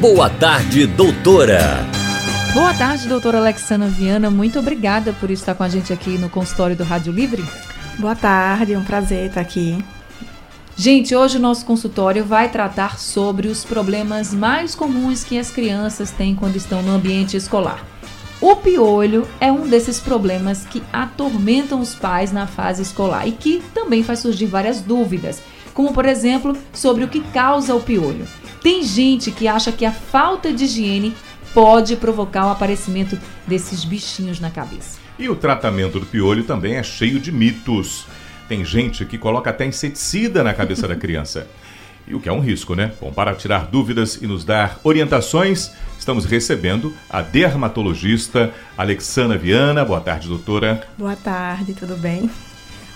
Boa tarde, doutora. Boa tarde, doutora Alexandra Viana. Muito obrigada por estar com a gente aqui no consultório do Rádio Livre. Boa tarde, é um prazer estar aqui. Gente, hoje o nosso consultório vai tratar sobre os problemas mais comuns que as crianças têm quando estão no ambiente escolar. O piolho é um desses problemas que atormentam os pais na fase escolar e que também faz surgir várias dúvidas, como por exemplo sobre o que causa o piolho. Tem gente que acha que a falta de higiene pode provocar o aparecimento desses bichinhos na cabeça. E o tratamento do piolho também é cheio de mitos. Tem gente que coloca até inseticida na cabeça da criança. E o que é um risco, né? Bom, para tirar dúvidas e nos dar orientações, estamos recebendo a dermatologista Alexandra Viana. Boa tarde, doutora. Boa tarde, tudo bem?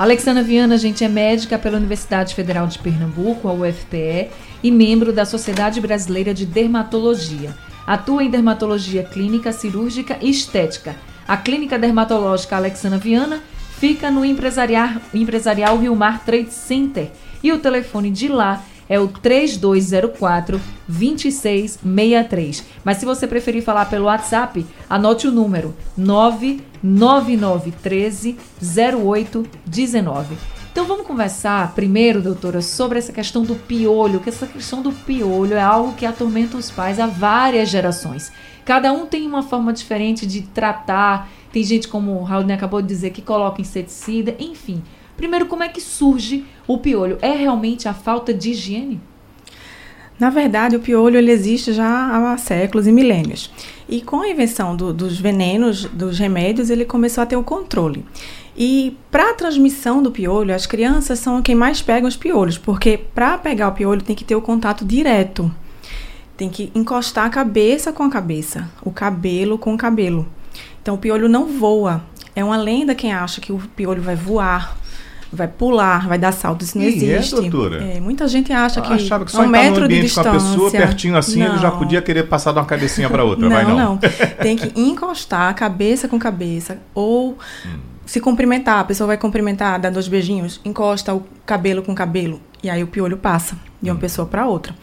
Alexandra Viana, gente é médica pela Universidade Federal de Pernambuco, a UFPE, e membro da Sociedade Brasileira de Dermatologia. Atua em dermatologia clínica, cirúrgica e estética. A Clínica Dermatológica Alexandra Viana fica no empresarial, empresarial Rio Mar Trade Center e o telefone de lá é o 3204 2663. Mas se você preferir falar pelo WhatsApp, anote o número 99913 0819. Então vamos conversar primeiro, doutora, sobre essa questão do piolho, que essa questão do piolho é algo que atormenta os pais há várias gerações. Cada um tem uma forma diferente de tratar tem gente, como o Raul acabou de dizer, que coloca inseticida, enfim. Primeiro, como é que surge o piolho? É realmente a falta de higiene? Na verdade, o piolho ele existe já há séculos e milênios. E com a invenção do, dos venenos, dos remédios, ele começou a ter o controle. E para a transmissão do piolho, as crianças são quem mais pegam os piolhos, porque para pegar o piolho tem que ter o contato direto. Tem que encostar a cabeça com a cabeça, o cabelo com o cabelo. Então o piolho não voa. É uma lenda quem acha que o piolho vai voar, vai pular, vai dar salto. Isso não e existe. É, doutora? É, muita gente acha que achava que só um metro de distância. com a pessoa pertinho assim, não. ele já podia querer passar de uma cabecinha para outra. não, vai não. Não, Tem que encostar cabeça com cabeça ou hum. se cumprimentar. A pessoa vai cumprimentar, dar dois beijinhos, encosta o cabelo com cabelo e aí o piolho passa de uma hum. pessoa para outra.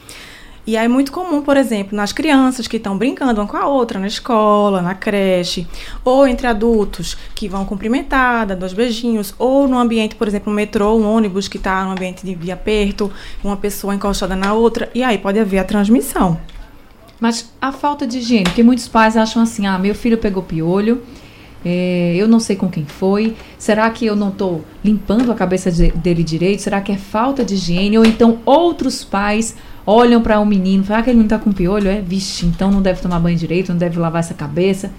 E aí é muito comum, por exemplo, nas crianças que estão brincando uma com a outra na escola, na creche, ou entre adultos que vão cumprimentar, dar dois beijinhos, ou no ambiente, por exemplo, um metrô, um ônibus que está no ambiente de, aperto, uma pessoa encostada na outra, e aí pode haver a transmissão. Mas a falta de higiene, porque muitos pais acham assim, ah, meu filho pegou piolho, é, eu não sei com quem foi. Será que eu não estou limpando a cabeça de, dele direito? Será que é falta de higiene? Ou então outros pais olham para um menino, falam, ah, aquele menino tá com piolho, é, vixe, então não deve tomar banho direito, não deve lavar essa cabeça.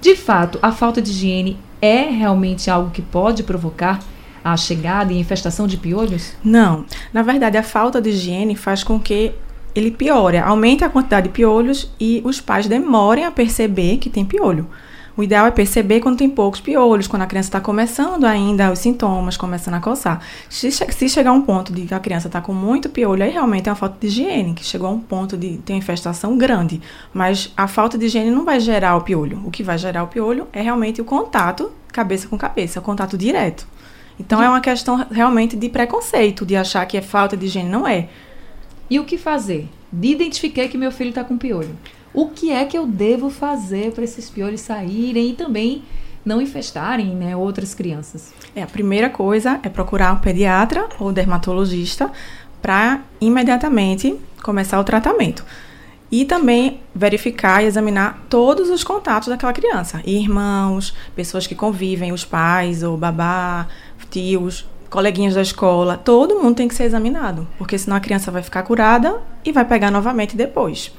De fato, a falta de higiene é realmente algo que pode provocar a chegada e infestação de piolhos? Não. Na verdade, a falta de higiene faz com que ele piore, aumente a quantidade de piolhos e os pais demorem a perceber que tem piolho. O ideal é perceber quando tem poucos piolhos, quando a criança está começando ainda os sintomas, começando a coçar. Se, se chegar um ponto de que a criança está com muito piolho, aí realmente é uma falta de higiene, que chegou a um ponto de ter uma infestação grande. Mas a falta de higiene não vai gerar o piolho. O que vai gerar o piolho é realmente o contato cabeça com cabeça, o contato direto. Então é uma questão realmente de preconceito, de achar que é falta de higiene. Não é. E o que fazer? De identificar que meu filho está com piolho o que é que eu devo fazer para esses piolhos saírem e também não infestarem né, outras crianças? É, a primeira coisa é procurar um pediatra ou dermatologista para imediatamente começar o tratamento. E também verificar e examinar todos os contatos daquela criança. Irmãos, pessoas que convivem, os pais ou babá, tios, coleguinhas da escola, todo mundo tem que ser examinado, porque senão a criança vai ficar curada e vai pegar novamente depois.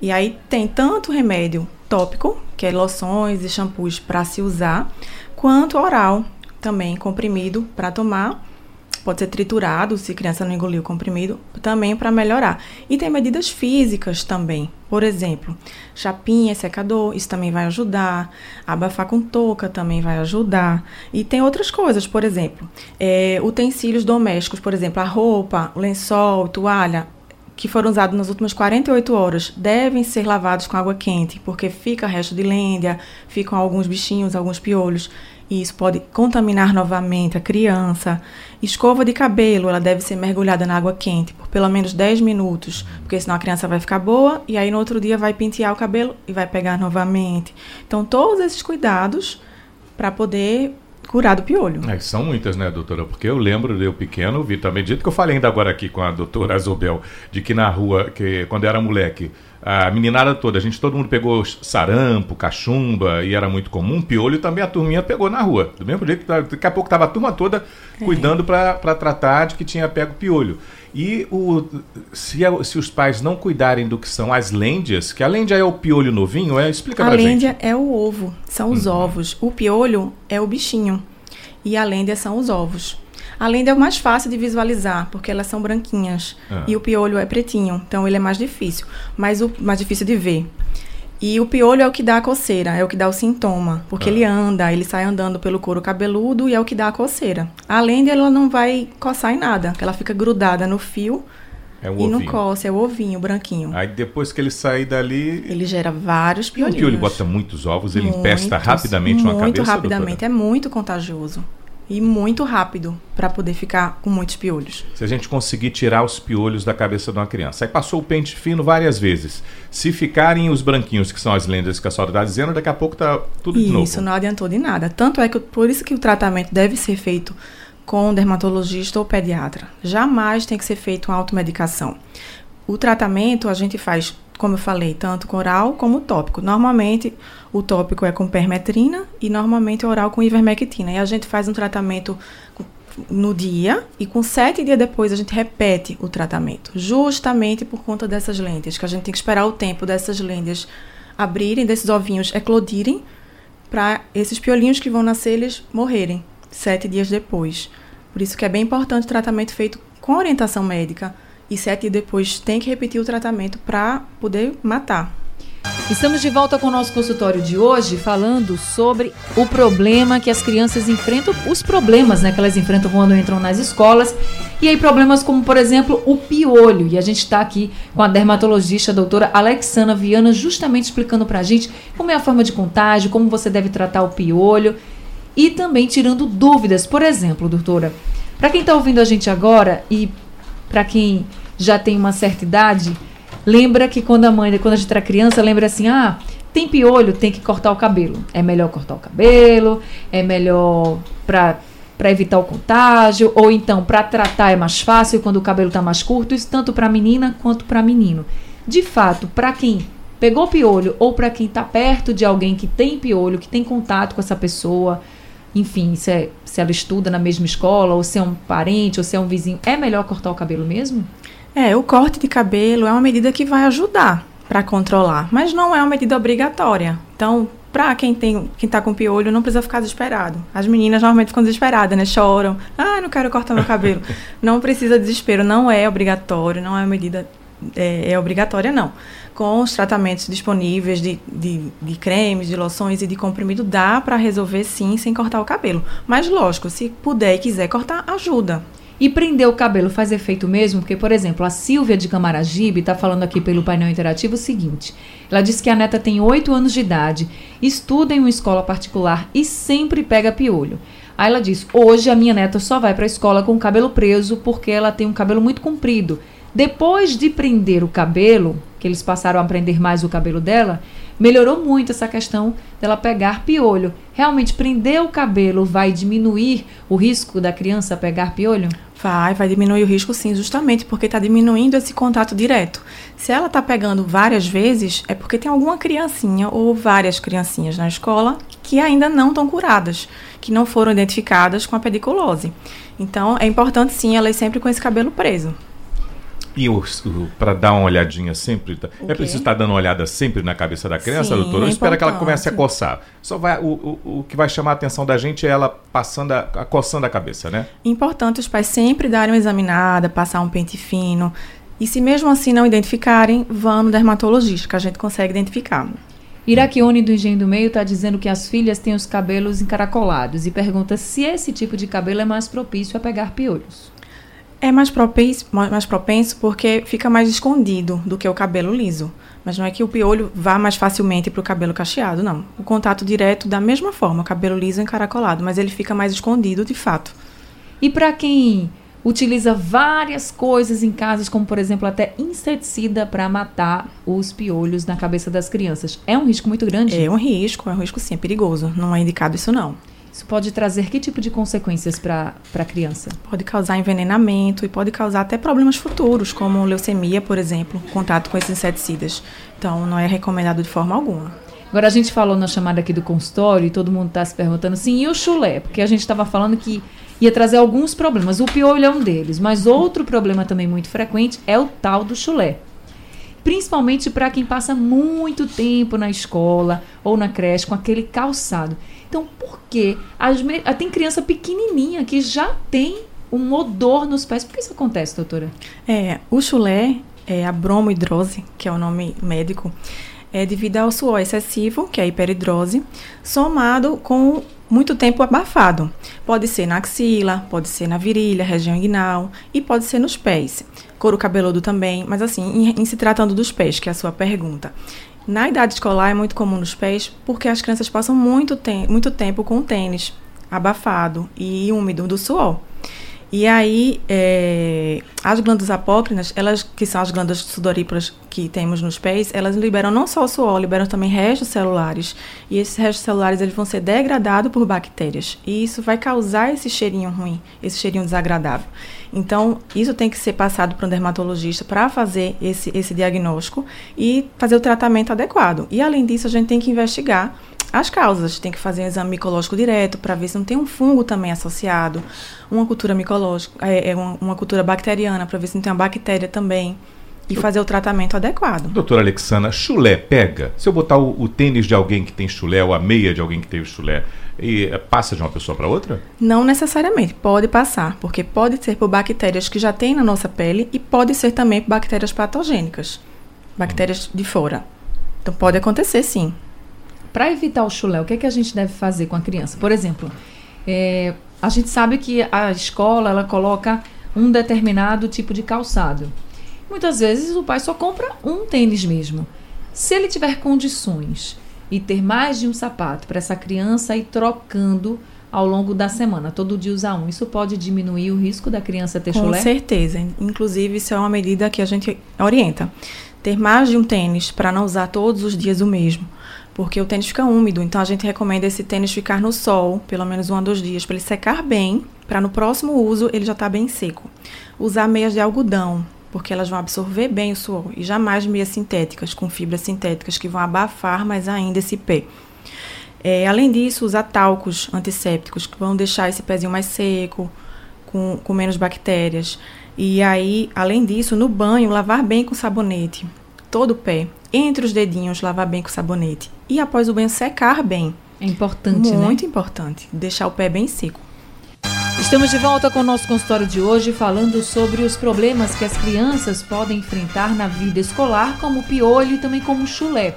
E aí tem tanto remédio tópico, que é loções e shampoos para se usar, quanto oral, também comprimido para tomar. pode ser triturado se a criança não engoliu o comprimido, também para melhorar. E tem medidas físicas também. Por exemplo, chapinha, secador, isso também vai ajudar. Abafar com touca também vai ajudar. E tem outras coisas, por exemplo, é, utensílios domésticos, por exemplo, a roupa, lençol, toalha, que foram usados nas últimas 48 horas devem ser lavados com água quente, porque fica resto de lêndia, ficam alguns bichinhos, alguns piolhos, e isso pode contaminar novamente a criança. Escova de cabelo, ela deve ser mergulhada na água quente por pelo menos 10 minutos, porque senão a criança vai ficar boa e aí no outro dia vai pentear o cabelo e vai pegar novamente. Então, todos esses cuidados para poder curar do piolho. É, são muitas, né, doutora? Porque eu lembro de eu pequeno, vi também, dito que eu falei ainda agora aqui com a doutora Azobel, de que na rua, que quando eu era moleque, a meninada toda, a gente, todo mundo pegou sarampo, cachumba, e era muito comum, piolho também a turminha pegou na rua. Do mesmo jeito, daqui a pouco estava a turma toda é. cuidando para tratar de que tinha pego piolho. E o, se, se, os pais não cuidarem do que são as lêndias, que a lêndia é o piolho novinho, é? Explica a pra gente. A lêndia é o ovo, são os uhum. ovos. O piolho é o bichinho e a lêndia são os ovos. A lêndia é o mais fácil de visualizar, porque elas são branquinhas. Ah. E o piolho é pretinho, então ele é mais difícil. Mas o mais difícil de ver. E o piolho é o que dá a coceira, é o que dá o sintoma, porque ah. ele anda, ele sai andando pelo couro cabeludo e é o que dá a coceira. Além de ela não vai coçar em nada, ela fica grudada no fio é e ovinho. não coça, é o ovinho branquinho. Aí depois que ele sair dali. Ele gera vários piolhos. O piolho bota muitos ovos, ele muitos, empesta rapidamente uma cabeça. Muito rapidamente, doutora? é muito contagioso e muito rápido para poder ficar com muitos piolhos. Se a gente conseguir tirar os piolhos da cabeça de uma criança. Aí passou o pente fino várias vezes. Se ficarem os branquinhos, que são as lendas que a senhora está dizendo, daqui a pouco tá tudo isso, de novo. Isso não adiantou de nada. Tanto é que por isso que o tratamento deve ser feito com dermatologista ou pediatra. Jamais tem que ser feito uma automedicação. O tratamento a gente faz como eu falei, tanto com oral como tópico. Normalmente, o tópico é com permetrina e normalmente o oral com ivermectina. E a gente faz um tratamento no dia e com sete dias depois a gente repete o tratamento, justamente por conta dessas lentes, que a gente tem que esperar o tempo dessas lentes abrirem, desses ovinhos eclodirem, para esses piolinhos que vão nascer eles morrerem sete dias depois. Por isso que é bem importante o tratamento feito com orientação médica e sete dias depois tem que repetir o tratamento para poder matar. Estamos de volta com o nosso consultório de hoje, falando sobre o problema que as crianças enfrentam, os problemas né, que elas enfrentam quando entram nas escolas. E aí, problemas como, por exemplo, o piolho. E a gente está aqui com a dermatologista a doutora Alexandra Viana, justamente explicando para a gente como é a forma de contágio, como você deve tratar o piolho. E também tirando dúvidas. Por exemplo, doutora, para quem está ouvindo a gente agora e para quem já tem uma certa idade, lembra que quando a mãe, quando a gente era criança, lembra assim: ah, tem piolho, tem que cortar o cabelo. É melhor cortar o cabelo, é melhor para para evitar o contágio, ou então para tratar é mais fácil quando o cabelo está mais curto, isso tanto para menina quanto para menino. De fato, para quem pegou piolho ou para quem está perto de alguém que tem piolho, que tem contato com essa pessoa, enfim, se, é, se ela estuda na mesma escola, ou se é um parente, ou se é um vizinho, é melhor cortar o cabelo mesmo? É, o corte de cabelo é uma medida que vai ajudar para controlar, mas não é uma medida obrigatória. Então, para quem tem, quem tá com piolho, não precisa ficar desesperado. As meninas normalmente ficam desesperadas, né? Choram. Ah, não quero cortar meu cabelo. não precisa de desespero, não é obrigatório, não é uma medida é, é obrigatória, não com os tratamentos disponíveis de, de, de cremes, de loções e de comprimido, dá para resolver sim, sem cortar o cabelo. Mas, lógico, se puder e quiser cortar, ajuda. E prender o cabelo faz efeito mesmo? Porque, por exemplo, a Silvia de Camaragibe está falando aqui pelo painel interativo o seguinte: ela disse que a neta tem 8 anos de idade, estuda em uma escola particular e sempre pega piolho. Aí ela diz: hoje a minha neta só vai para a escola com o cabelo preso porque ela tem um cabelo muito comprido. Depois de prender o cabelo, que eles passaram a prender mais o cabelo dela, melhorou muito essa questão dela pegar piolho. Realmente, prender o cabelo vai diminuir o risco da criança pegar piolho? Vai, vai diminuir o risco sim, justamente porque está diminuindo esse contato direto. Se ela está pegando várias vezes, é porque tem alguma criancinha ou várias criancinhas na escola que ainda não estão curadas, que não foram identificadas com a pediculose. Então, é importante sim elas sempre com esse cabelo preso. E para dar uma olhadinha sempre, tá? é preciso estar dando uma olhada sempre na cabeça da criança, Sim, doutora? Ou é espera que ela comece a coçar? Só vai, o, o, o que vai chamar a atenção da gente é ela passando, a, a coçando a cabeça, né? Importante os pais sempre darem uma examinada, passar um pente fino. E se mesmo assim não identificarem, vão no dermatologista, que a gente consegue identificar. Iraquione do Engenho do Meio está dizendo que as filhas têm os cabelos encaracolados e pergunta se esse tipo de cabelo é mais propício a pegar piolhos. É mais propenso, mais propenso porque fica mais escondido do que o cabelo liso. Mas não é que o piolho vá mais facilmente para o cabelo cacheado, não. O contato direto da mesma forma, o cabelo liso encaracolado, mas ele fica mais escondido de fato. E para quem utiliza várias coisas em casas, como por exemplo até inseticida para matar os piolhos na cabeça das crianças, é um risco muito grande? É um risco, é um risco sim, é perigoso. Não é indicado isso não. Isso pode trazer que tipo de consequências para a criança? Pode causar envenenamento e pode causar até problemas futuros, como leucemia, por exemplo, contato com esses inseticidas. Então, não é recomendado de forma alguma. Agora, a gente falou na chamada aqui do consultório e todo mundo está se perguntando assim, e o chulé? Porque a gente estava falando que ia trazer alguns problemas. O piolho é um deles, mas outro problema também muito frequente é o tal do chulé. Principalmente para quem passa muito tempo na escola ou na creche com aquele calçado. Então, por que ah, tem criança pequenininha que já tem um odor nos pés? Por que isso acontece, doutora? É, o chulé, é a bromohidrose, que é o nome médico, é devido ao suor excessivo, que é a hiperidrose, somado com muito tempo abafado. Pode ser na axila, pode ser na virilha, região inguinal e pode ser nos pés. Couro cabeludo também, mas assim, em, em se tratando dos pés, que é a sua pergunta. Na idade escolar é muito comum nos pés porque as crianças passam muito, tem, muito tempo com o tênis abafado e úmido do suor. E aí, é, as glândulas apócrinas, elas que são as glândulas sudoríparas que temos nos pés, elas liberam não só o suor, liberam também restos celulares. E esses restos celulares eles vão ser degradados por bactérias. E isso vai causar esse cheirinho ruim, esse cheirinho desagradável. Então, isso tem que ser passado para um dermatologista para fazer esse, esse diagnóstico e fazer o tratamento adequado. E além disso, a gente tem que investigar as causas. Tem que fazer um exame micológico direto para ver se não tem um fungo também associado, uma cultura micológica, é, é uma, cultura bacteriana para ver se não tem uma bactéria também e fazer o tratamento adequado. Doutora Alexandra, chulé pega? Se eu botar o, o tênis de alguém que tem chulé ou a meia de alguém que tem chulé, e eh, passa de uma pessoa para outra? Não necessariamente, pode passar, porque pode ser por bactérias que já tem na nossa pele e pode ser também por bactérias patogênicas, bactérias de fora. Então pode acontecer sim. Para evitar o chulé, o que, é que a gente deve fazer com a criança? Por exemplo, é, a gente sabe que a escola ela coloca um determinado tipo de calçado. Muitas vezes o pai só compra um tênis mesmo. Se ele tiver condições e ter mais de um sapato para essa criança ir trocando ao longo da semana, todo dia usar um, isso pode diminuir o risco da criança ter Com chulé? certeza. Inclusive, isso é uma medida que a gente orienta. Ter mais de um tênis para não usar todos os dias o mesmo. Porque o tênis fica úmido, então a gente recomenda esse tênis ficar no sol, pelo menos um a dois dias, para ele secar bem, para no próximo uso ele já estar bem seco. Usar meias de algodão, porque elas vão absorver bem o suor, e jamais meias sintéticas, com fibras sintéticas, que vão abafar mais ainda esse pé. É, além disso, usar talcos antissépticos, que vão deixar esse pezinho mais seco, com, com menos bactérias. E aí, além disso, no banho, lavar bem com sabonete. Todo o pé. Entre os dedinhos, lavar bem com sabonete. E após o banho, secar bem. É importante, né? Muito importante. Deixar o pé bem seco. Estamos de volta com o nosso consultório de hoje falando sobre os problemas que as crianças podem enfrentar na vida escolar, como piolho e também como chulé.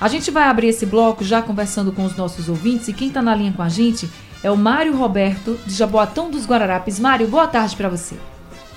A gente vai abrir esse bloco já conversando com os nossos ouvintes e quem está na linha com a gente é o Mário Roberto, de Jaboatão dos Guararapes. Mário, boa tarde para você.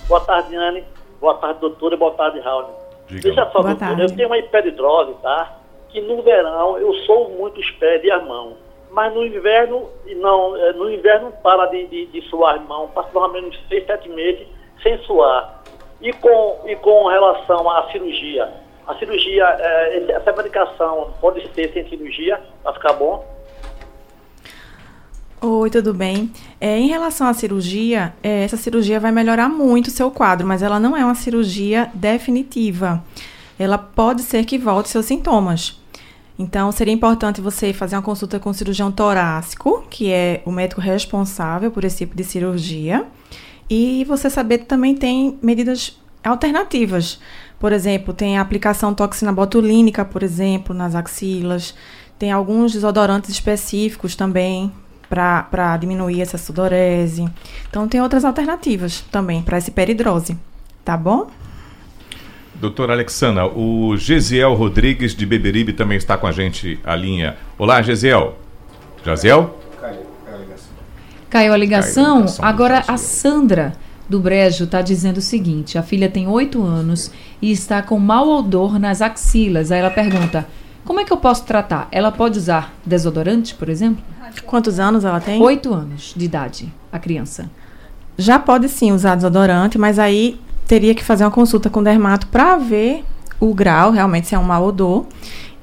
Boa tarde, Anne. Boa tarde, doutora. Boa tarde, Raul. Diga. Veja só, Boa tarde. eu tenho uma hiperidrose, tá? Que no verão eu sou muito os pés e as mãos. Mas no inverno, não, eh, no inverno para de, de, de suar as mãos. Passo pelo menos seis, sete meses sem suar. E com, e com relação à cirurgia? A cirurgia, esse- essa medicação pode ser sem cirurgia, para ficar bom? Oi, tudo bem? É, em relação à cirurgia, é, essa cirurgia vai melhorar muito o seu quadro, mas ela não é uma cirurgia definitiva. Ela pode ser que volte seus sintomas. Então, seria importante você fazer uma consulta com o cirurgião torácico, que é o médico responsável por esse tipo de cirurgia. E você saber que também tem medidas alternativas. Por exemplo, tem a aplicação toxina botulínica, por exemplo, nas axilas. Tem alguns desodorantes específicos também para diminuir essa sudorese. Então, tem outras alternativas também para essa hiperidrose. Tá bom? Doutora Alexandra, o Gesiel Rodrigues de Beberibe também está com a gente a linha. Olá, Gesiel. Jaziel? Caiu a ligação. Caiu a ligação. Agora a Sandra do Brejo está dizendo o seguinte: a filha tem oito anos e está com mau odor nas axilas. Aí ela pergunta: como é que eu posso tratar? Ela pode usar desodorante, por exemplo? Quantos anos ela tem? Oito anos de idade, a criança. Já pode sim usar desodorante, mas aí teria que fazer uma consulta com o dermato para ver o grau, realmente se é um mau odor.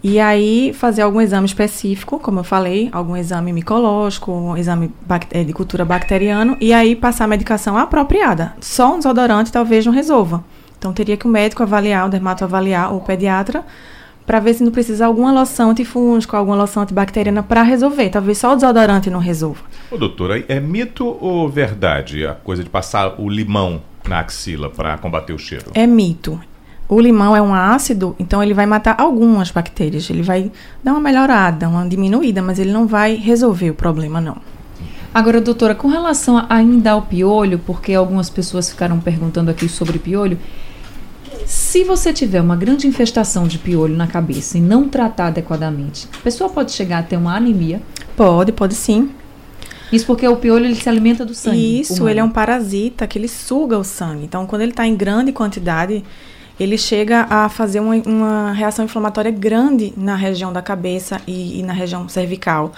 E aí fazer algum exame específico, como eu falei, algum exame micológico, um exame eh, de cultura bacteriano, e aí passar a medicação apropriada. Só um desodorante talvez não resolva. Então teria que o médico avaliar, o dermato avaliar, ou o pediatra, para ver se não precisa alguma loção antifúngica, alguma loção antibacteriana para resolver. Talvez só o desodorante não resolva. Ô, doutora, é mito ou verdade a coisa de passar o limão na axila para combater o cheiro? É mito. O limão é um ácido, então ele vai matar algumas bactérias. Ele vai dar uma melhorada, uma diminuída, mas ele não vai resolver o problema, não. Agora, doutora, com relação ainda ao piolho, porque algumas pessoas ficaram perguntando aqui sobre piolho, se você tiver uma grande infestação de piolho na cabeça e não tratar adequadamente, a pessoa pode chegar a ter uma anemia? Pode, pode sim. Isso porque o piolho ele se alimenta do sangue. Isso, humano. ele é um parasita que ele suga o sangue. Então, quando ele está em grande quantidade, ele chega a fazer uma, uma, reação inflamatória grande na região da cabeça e, e, na região cervical.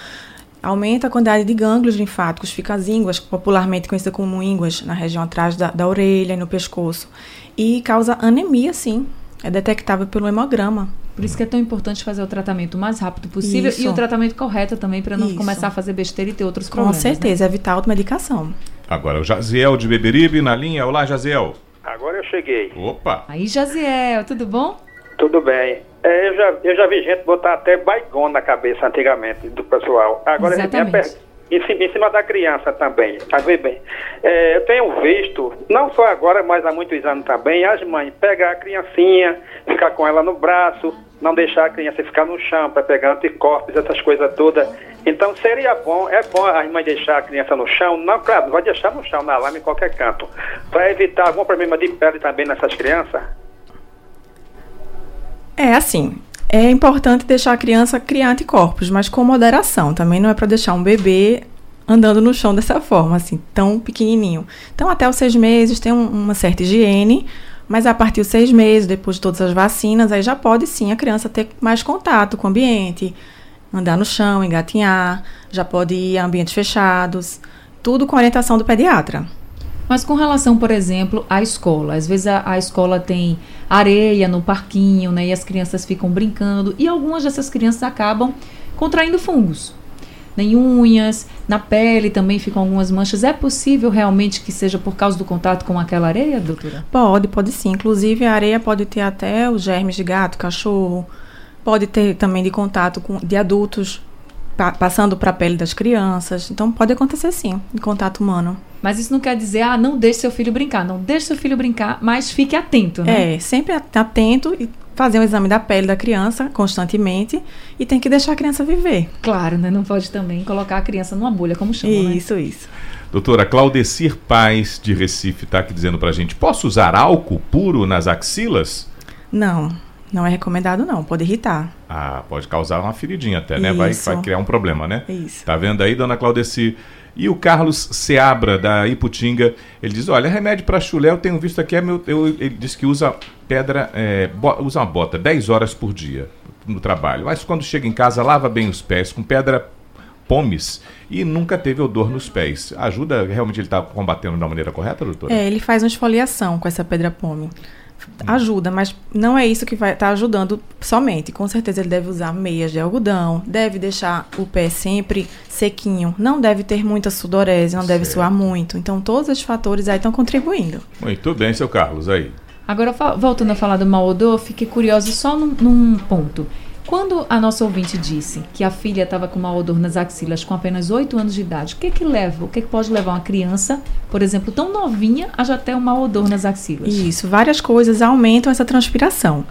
Aumenta a quantidade de gânglios linfáticos, fica as ínguas, popularmente conhecida como ínguas, na região atrás da, da orelha e no pescoço. E causa anemia, sim. É detectável pelo hemograma. Por isso que é tão importante fazer o tratamento o mais rápido possível isso. e o tratamento correto também, para não isso. começar a fazer besteira e ter outros problemas. Com certeza, né? evitar a automedicação. Agora, o Jaziel de Beberibe na linha. Olá, Jaziel. Agora eu cheguei. Opa! Aí, Jaziel, tudo bom? Tudo bem. É, eu, já, eu já vi gente botar até baigão na cabeça antigamente do pessoal. Agora, Exatamente. minha. Em cima, da criança também. A ver bem. É, eu tenho visto, não só agora, mas há muitos anos também, as mães pegar a criancinha, ficar com ela no braço, não deixar a criança ficar no chão para pegar anticorpos, essas coisas todas. Então seria bom, é bom a mãe deixar a criança no chão, não, claro, não vai deixar no chão, na lama, em qualquer canto, para evitar algum problema de pele também nessas crianças. É assim, é importante deixar a criança criar anticorpos, mas com moderação. Também não é para deixar um bebê andando no chão dessa forma, assim, tão pequenininho. Então, até os seis meses tem um, uma certa higiene, mas a partir dos seis meses, depois de todas as vacinas, aí já pode sim a criança ter mais contato com o ambiente, andar no chão, engatinhar, já pode ir a ambientes fechados, tudo com orientação do pediatra. Mas com relação, por exemplo, à escola, às vezes a, a, escola tem areia no parquinho, né, e as crianças ficam brincando, e algumas dessas crianças acabam contraindo fungos. Nem unhas, na pele também ficam algumas manchas. É possível realmente que seja por causa do contato com aquela areia, doutora? Pode, pode sim. Inclusive, a areia pode ter até os germes de gato, cachorro, pode ter também de contato com, de adultos pa, passando para a pele das crianças. Então, pode acontecer sim, em contato humano. Mas isso não quer dizer, ah, não deixe seu filho brincar. Não deixe seu filho brincar, mas fique atento, né? É, sempre atento e fazer um exame da pele da criança constantemente e tem que deixar a criança viver. Claro, né? Não pode também colocar a criança numa bolha, como chama, né? Isso, né? isso. Doutora Claudecir Paz, de Recife, está aqui dizendo para a gente, posso usar álcool puro nas axilas? Não, não é recomendado não, pode irritar. Ah, pode causar uma feridinha até, né? Vai, vai criar um problema, né? Isso. Tá vendo aí, dona Claudecir? E o Carlos Seabra, da Iputinga, ele diz: Olha, remédio para chulé, eu tenho visto aqui, é meu, eu, ele diz que usa pedra, é, bo, usa uma bota 10 horas por dia no trabalho. Mas quando chega em casa, lava bem os pés com pedra pomes e nunca teve odor nos pés. Ajuda realmente ele está combatendo da maneira correta, doutora? É, ele faz uma esfoliação com essa pedra pome ajuda, mas não é isso que vai estar tá ajudando somente. Com certeza ele deve usar meias de algodão, deve deixar o pé sempre sequinho, não deve ter muita sudorese, não certo. deve suar muito. Então todos esses fatores aí estão contribuindo. Muito bem, seu Carlos, aí. Agora voltando a falar do mau odor, fiquei curiosa só num, num ponto. Quando a nossa ouvinte disse que a filha estava com mau odor nas axilas com apenas 8 anos de idade, o que que leva? O que, que pode levar uma criança, por exemplo, tão novinha, a já ter um mau odor nas axilas? Isso, várias coisas aumentam essa transpiração.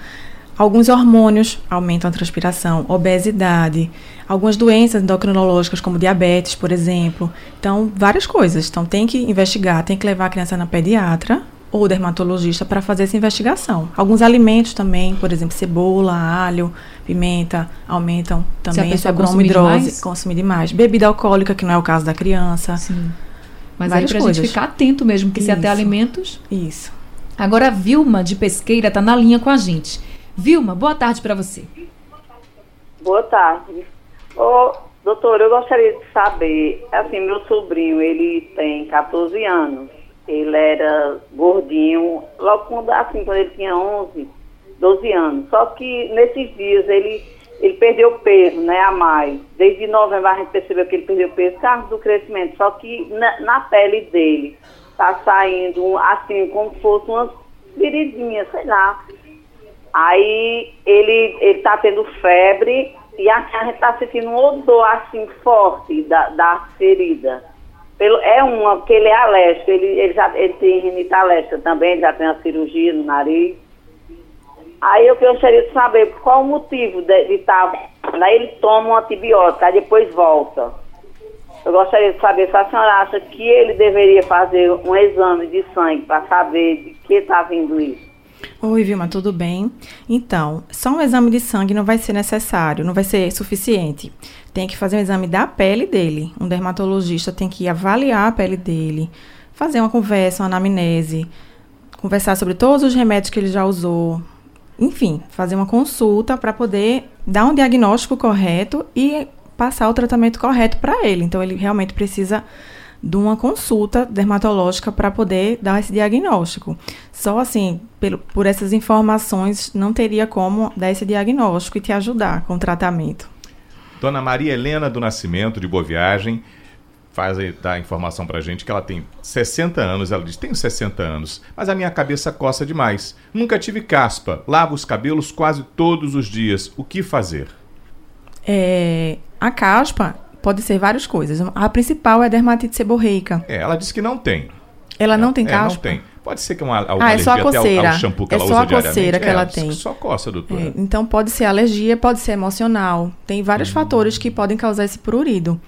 Alguns hormônios aumentam a transpiração, obesidade, algumas doenças endocrinológicas, como diabetes, por exemplo. Então, várias coisas. Então, tem que investigar, tem que levar a criança na pediatra ou dermatologista para fazer essa investigação. Alguns alimentos também, por exemplo, cebola, alho, pimenta, aumentam também essa bromidrose, demais? consumir demais. Bebida alcoólica, que não é o caso da criança. Sim. Mas aí pra coisas. gente ficar atento mesmo, que se até alimentos. Isso. Agora a Vilma de Pesqueira está na linha com a gente. Vilma, boa tarde para você. Boa tarde. Ô, doutor, eu gostaria de saber, assim, meu sobrinho, ele tem 14 anos. Ele era gordinho, logo quando, assim, quando ele tinha 11, 12 anos. Só que nesses dias ele, ele perdeu peso, né, a mais. Desde novembro a gente percebeu que ele perdeu peso por causa do crescimento. Só que na, na pele dele tá saindo, assim, como se fosse umas viridinhas, sei lá Aí ele, ele tá tendo febre e a, a gente tá sentindo um odor assim forte da, da ferida. Pelo, é uma, porque ele é alérgico, ele, ele já ele tem rinite alérgica também, já tem uma cirurgia no nariz. Aí eu gostaria de saber qual o motivo de estar. Tá, aí ele toma um antibiótico, aí depois volta. Eu gostaria de saber se a senhora acha que ele deveria fazer um exame de sangue para saber de que está vindo isso. Oi, Vilma, tudo bem? Então, só um exame de sangue não vai ser necessário, não vai ser suficiente. Tem que fazer um exame da pele dele. Um dermatologista tem que avaliar a pele dele, fazer uma conversa, uma anamnese, conversar sobre todos os remédios que ele já usou. Enfim, fazer uma consulta para poder dar um diagnóstico correto e passar o tratamento correto para ele. Então, ele realmente precisa de uma consulta dermatológica para poder dar esse diagnóstico. Só assim, por, por essas informações, não teria como dar esse diagnóstico e te ajudar com o tratamento. Dona Maria Helena do Nascimento, de Boa Viagem, faz dar a informação para a gente que ela tem 60 anos. Ela diz: Tenho 60 anos, mas a minha cabeça coça demais. Nunca tive caspa. Lavo os cabelos quase todos os dias. O que fazer? É, a caspa pode ser várias coisas. A principal é a dermatite seborreica. É, ela disse que não tem. Ela não tem caspa? É, não tem. Pode ser que é uma, uma ah, é só a coceira. Ao, ao shampoo que é ela só usa a coceira que é, ela tem. Só coça, doutora. É, então pode ser alergia, pode ser emocional. Tem vários uhum. fatores que podem causar esse prurido.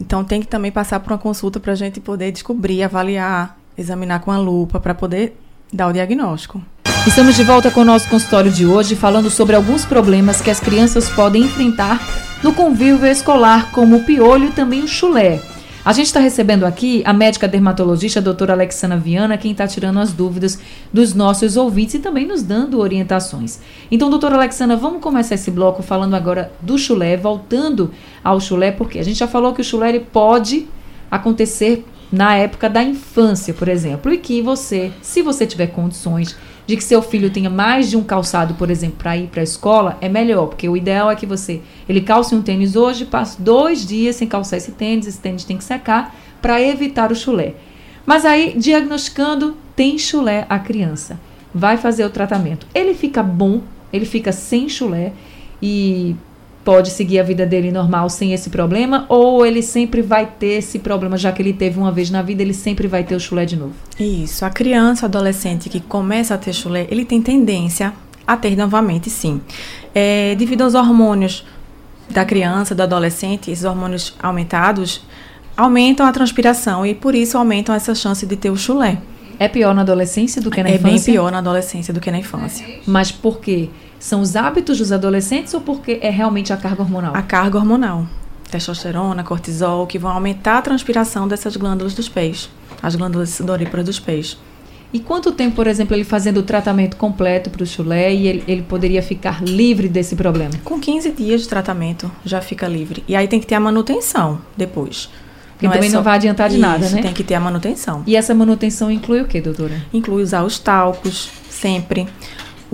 Então tem que também passar por uma consulta para a gente poder descobrir, avaliar, examinar com a lupa para poder dar o diagnóstico. Estamos de volta com o nosso consultório de hoje, falando sobre alguns problemas que as crianças podem enfrentar no convívio escolar, como o piolho e também o chulé. A gente está recebendo aqui a médica dermatologista a doutora Alexandra Viana, quem está tirando as dúvidas dos nossos ouvintes e também nos dando orientações. Então, doutora Alexandra, vamos começar esse bloco falando agora do chulé, voltando ao chulé, porque a gente já falou que o chulé pode acontecer na época da infância, por exemplo, e que você, se você tiver condições de que seu filho tenha mais de um calçado, por exemplo, para ir para a escola, é melhor, porque o ideal é que você ele calce um tênis hoje, passe dois dias sem calçar esse tênis, esse tênis tem que secar para evitar o chulé. Mas aí, diagnosticando, tem chulé a criança. Vai fazer o tratamento. Ele fica bom, ele fica sem chulé e pode seguir a vida dele normal sem esse problema ou ele sempre vai ter esse problema, já que ele teve uma vez na vida, ele sempre vai ter o chulé de novo? Isso. A criança, adolescente que começa a ter chulé, ele tem tendência a ter novamente, sim. É, devido aos hormônios da criança, do adolescente, esses hormônios aumentados aumentam a transpiração e por isso aumentam essa chance de ter o chulé. É pior na adolescência do que na é infância? É bem pior na adolescência do que na infância. Mas por quê? São os hábitos dos adolescentes ou porque é realmente a carga hormonal? A carga hormonal. Testosterona, cortisol, que vão aumentar a transpiração dessas glândulas dos pés, as glândulas sudoríparas dos pés. E quanto tempo, por exemplo, ele fazendo o tratamento completo para o chulé e ele, ele, poderia ficar livre desse problema? Com 15 dias de tratamento já fica livre. E aí tem que ter a manutenção depois. Porque não também é só... não vai adiantar de Isso, nada, né? tem que ter a manutenção. E essa manutenção inclui o que, doutora? Inclui usar os talcos sempre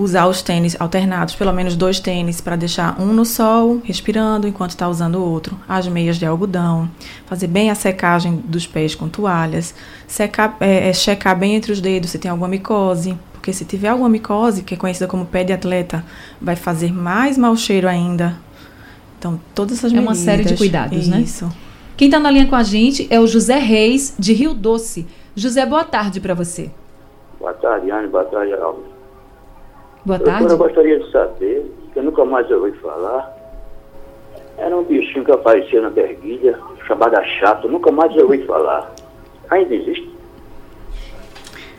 usar os tênis alternados, pelo menos dois tênis, para deixar um no sol, respirando, enquanto está usando o outro. As meias de algodão, fazer bem a secagem dos pés com toalhas, secar, é, é, checar bem entre os dedos se tem alguma micose, porque se tiver alguma micose, que é conhecida como pé de atleta, vai fazer mais mau cheiro ainda. Então, todas essas É medidas. uma série de cuidados, né? Isso. Quem está na linha com a gente é o José Reis, de Rio Doce. José, boa tarde para você. Boa tarde, Anne. Boa tarde, Alves. Boa Doutora, tarde. eu gostaria de saber, que eu nunca mais ouvi falar. Era um bichinho que aparecia na berguilha, chamada chato, nunca mais ouvi falar. Ainda existe?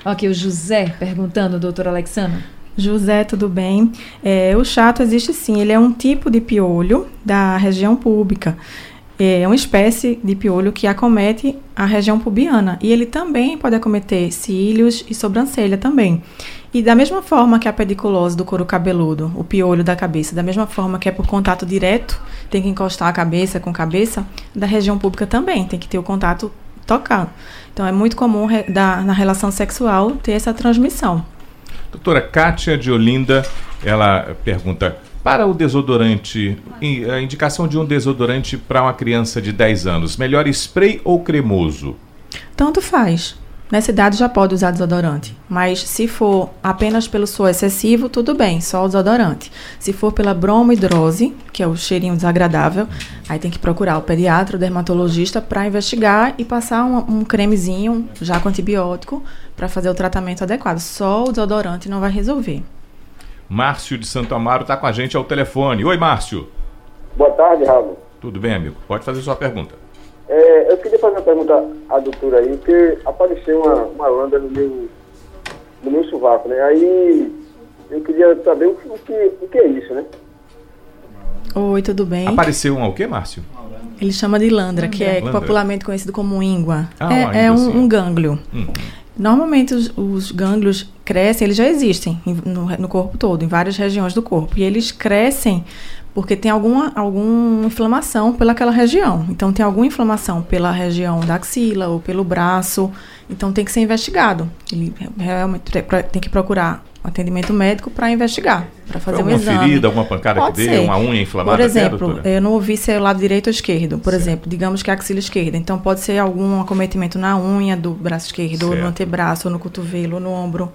Ok, o José perguntando, doutor Alexandra. José, tudo bem? É, o chato existe sim, ele é um tipo de piolho da região pública. É uma espécie de piolho que acomete a região pubiana. E ele também pode acometer cílios e sobrancelha também. E da mesma forma que a pediculose do couro cabeludo, o piolho da cabeça, da mesma forma que é por contato direto, tem que encostar a cabeça com cabeça, da região pública também, tem que ter o contato tocando. Então é muito comum re- da, na relação sexual ter essa transmissão. Doutora Kátia de Olinda, ela pergunta: para o desodorante, a indicação de um desodorante para uma criança de 10 anos, melhor spray ou cremoso? Tanto faz. Nessa idade já pode usar desodorante. Mas se for apenas pelo suor excessivo, tudo bem, só o desodorante. Se for pela bromohidrose, que é o cheirinho desagradável, aí tem que procurar o pediatra, o dermatologista para investigar e passar um, um cremezinho já com antibiótico para fazer o tratamento adequado. Só o desodorante não vai resolver. Márcio de Santo Amaro está com a gente ao telefone. Oi, Márcio. Boa tarde, Raul. Tudo bem, amigo? Pode fazer sua pergunta. É, eu queria fazer uma pergunta à doutora aí, porque apareceu uma, uma landa no meu, no meu sovaco, né? Aí eu queria saber o que, o que, o que é isso, né? Oi, tudo bem? Apareceu um o quê, Márcio? Ele chama de landra, que é Landra. popularmente conhecido como íngua. Ah, uma é é um, um gânglio. Hum. Normalmente os, os gânglios crescem, eles já existem em- no, no corpo todo, em várias regiões do corpo. E eles crescem porque tem alguma, alguma inflamação pelaquela região. Então tem alguma inflamação pela região da axila ou pelo braço. Então tem que ser investigado. Ele realmente tem que procurar atendimento médico para investigar, para fazer Foi um exame. ferida, alguma pancada Pode que deu, ser. uma unha inflamada Por exemplo, eu não ouvi se é o lado direito ou esquerdo. Por exemplo, digamos que é a axila esquerda. Então pode ser algum acometimento na unha do braço esquerdo, ou Certo. no antebraço, ou no cotovelo, ou no ombro.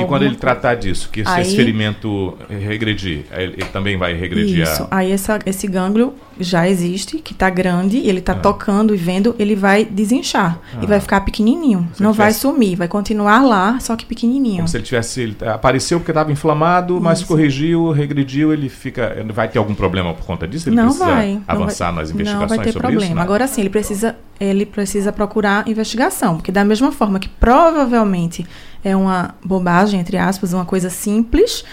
E quando ele tratar disso, que esse Aí- ferimento regredir, ele, também vai regredir Isso. a... Aí essa, esse gânglio já existe, que está grande, ele está Ah. tocando e vendo, ele vai desinchar. Ah. E vai ficar pequenininho. Se não ele vai tivesse- sumir, vai continuar lá, só que pequenininho. Como se ele tivesse. Ele apareceu porque estava inflamado, mas Isso. corrigiu, regrediu, ele fica. ele Vai ter algum problema por conta disso? Ele não precisa vai. avançar vai- nas investigações Não vai ter sobre problema. isso? Não? Agora sim, ele precisa, ele precisa procurar investigação, porque da mesma forma que provavelmente é uma bobagem, entre aspas, uma coisa simples,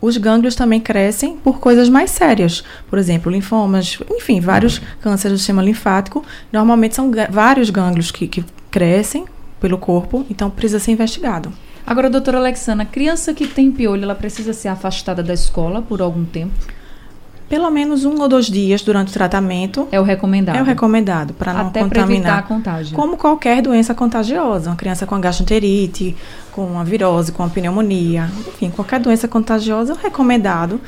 os gânglios também crescem por coisas mais sérias. Por exemplo, linfomas, enfim, vários cânceres do sistema linfático. Normalmente são vários gânglios que, que crescem pelo corpo, então precisa ser investigado. Agora, doutora Alexandra, criança que tem piolho, ela precisa ser afastada da escola por algum tempo? Pelo menos um ou dois dias durante o tratamento É o recomendado. é o recomendado para não Até para evitar a contaminar. contágio. Como qualquer doença contagiosa, uma criança com gastroenterite, com uma virose, com uma pneumonia, enfim, qualquer doença contagiosa, o recomendado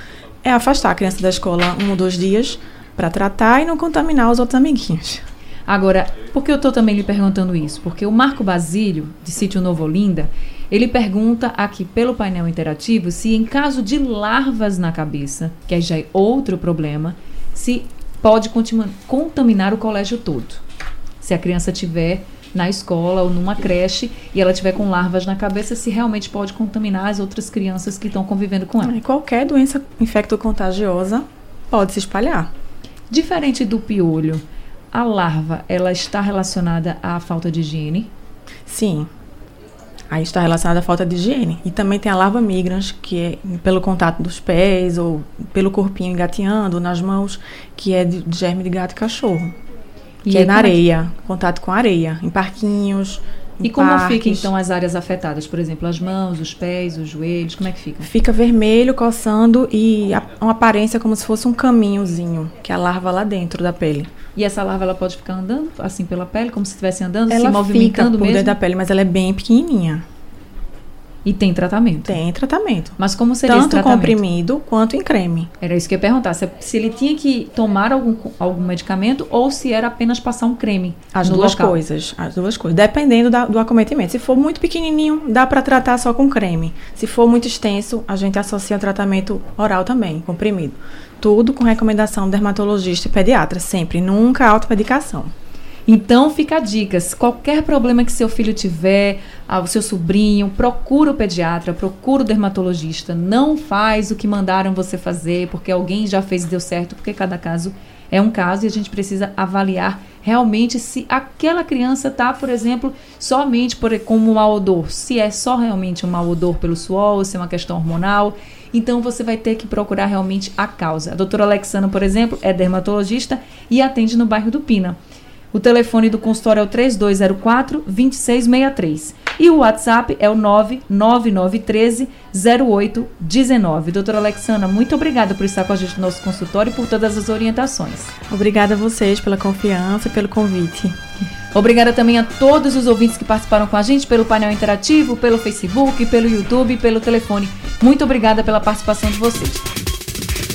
é afastar a criança da escola um ou dois dias para tratar e não contaminar os outros amiguinhos. Agora, por que eu estou também lhe perguntando isso? Porque o Marco Basílio, de Sítio Novo Olinda, ele pergunta aqui pelo painel interativo se em caso de larvas na cabeça, que aí já é outro problema, se pode contaminar o colégio todo. Se a criança tiver na escola ou numa creche e ela tiver com larvas na cabeça, se realmente pode contaminar as outras crianças que estão convivendo com ela. E qualquer doença infecto-contagiosa pode se espalhar. Diferente do piolho, a larva, ela está relacionada à falta de higiene? Sim. Aí está relacionada à falta de higiene. E também tem a larva migrans, que é pelo contato dos pés ou pelo corpinho engateando nas mãos, que é de germe de gato e cachorro. E que é na é que- areia, contato com areia, em parquinhos. E como parques. fica então as áreas afetadas? Por exemplo, as mãos, os pés, os joelhos, como é que fica? Fica vermelho, coçando e a- uma aparência como se fosse um caminhozinho, que é a larva lá dentro da pele. E essa larva ela pode ficar andando assim pela pele, como se estivesse andando, se ela fica movimentando por mesmo? dentro da pele, mas ela é bem pequenininha. E tem tratamento? Tem tratamento. Mas como seria Tanto esse tratamento? comprimido quanto em creme. Era isso que eu ia perguntar. Se, se ele tinha que tomar algum, algum medicamento ou se era apenas passar um creme As duas local. coisas. As duas coisas. Dependendo da- do acometimento. Se for muito pequenininho, dá para tratar só com creme. Se for muito extenso, a gente associa o tratamento oral também, comprimido. Tudo com recomendação do dermatologista e pediatra, sempre. Nunca automedicação. Então fica a dica, se qualquer problema que seu filho tiver, ah, o seu sobrinho, procura o pediatra, procura o dermatologista, não faz o que mandaram você fazer, porque alguém já fez e deu certo, porque cada caso um caso e a gente precisa avaliar realmente se aquela criança está, por exemplo, somente por, como um mau odor, se é só realmente um mau odor pelo suor, ou se é uma questão hormonal. Então você vai ter que procurar realmente a causa. A doutora Alexandra, por exemplo, é dermatologista e atende no bairro do Pina. O telefone do consultório é o 3204-2663. E o WhatsApp é o 99913-0819. Doutora Alexandra, muito obrigada por estar com a gente no nosso consultório e por todas as orientações. Obrigada a vocês pela confiança e pelo convite. Obrigada também a todos os ouvintes que participaram com a gente pelo painel interativo, pelo Facebook, pelo YouTube e pelo telefone. Muito obrigada pela participação de vocês.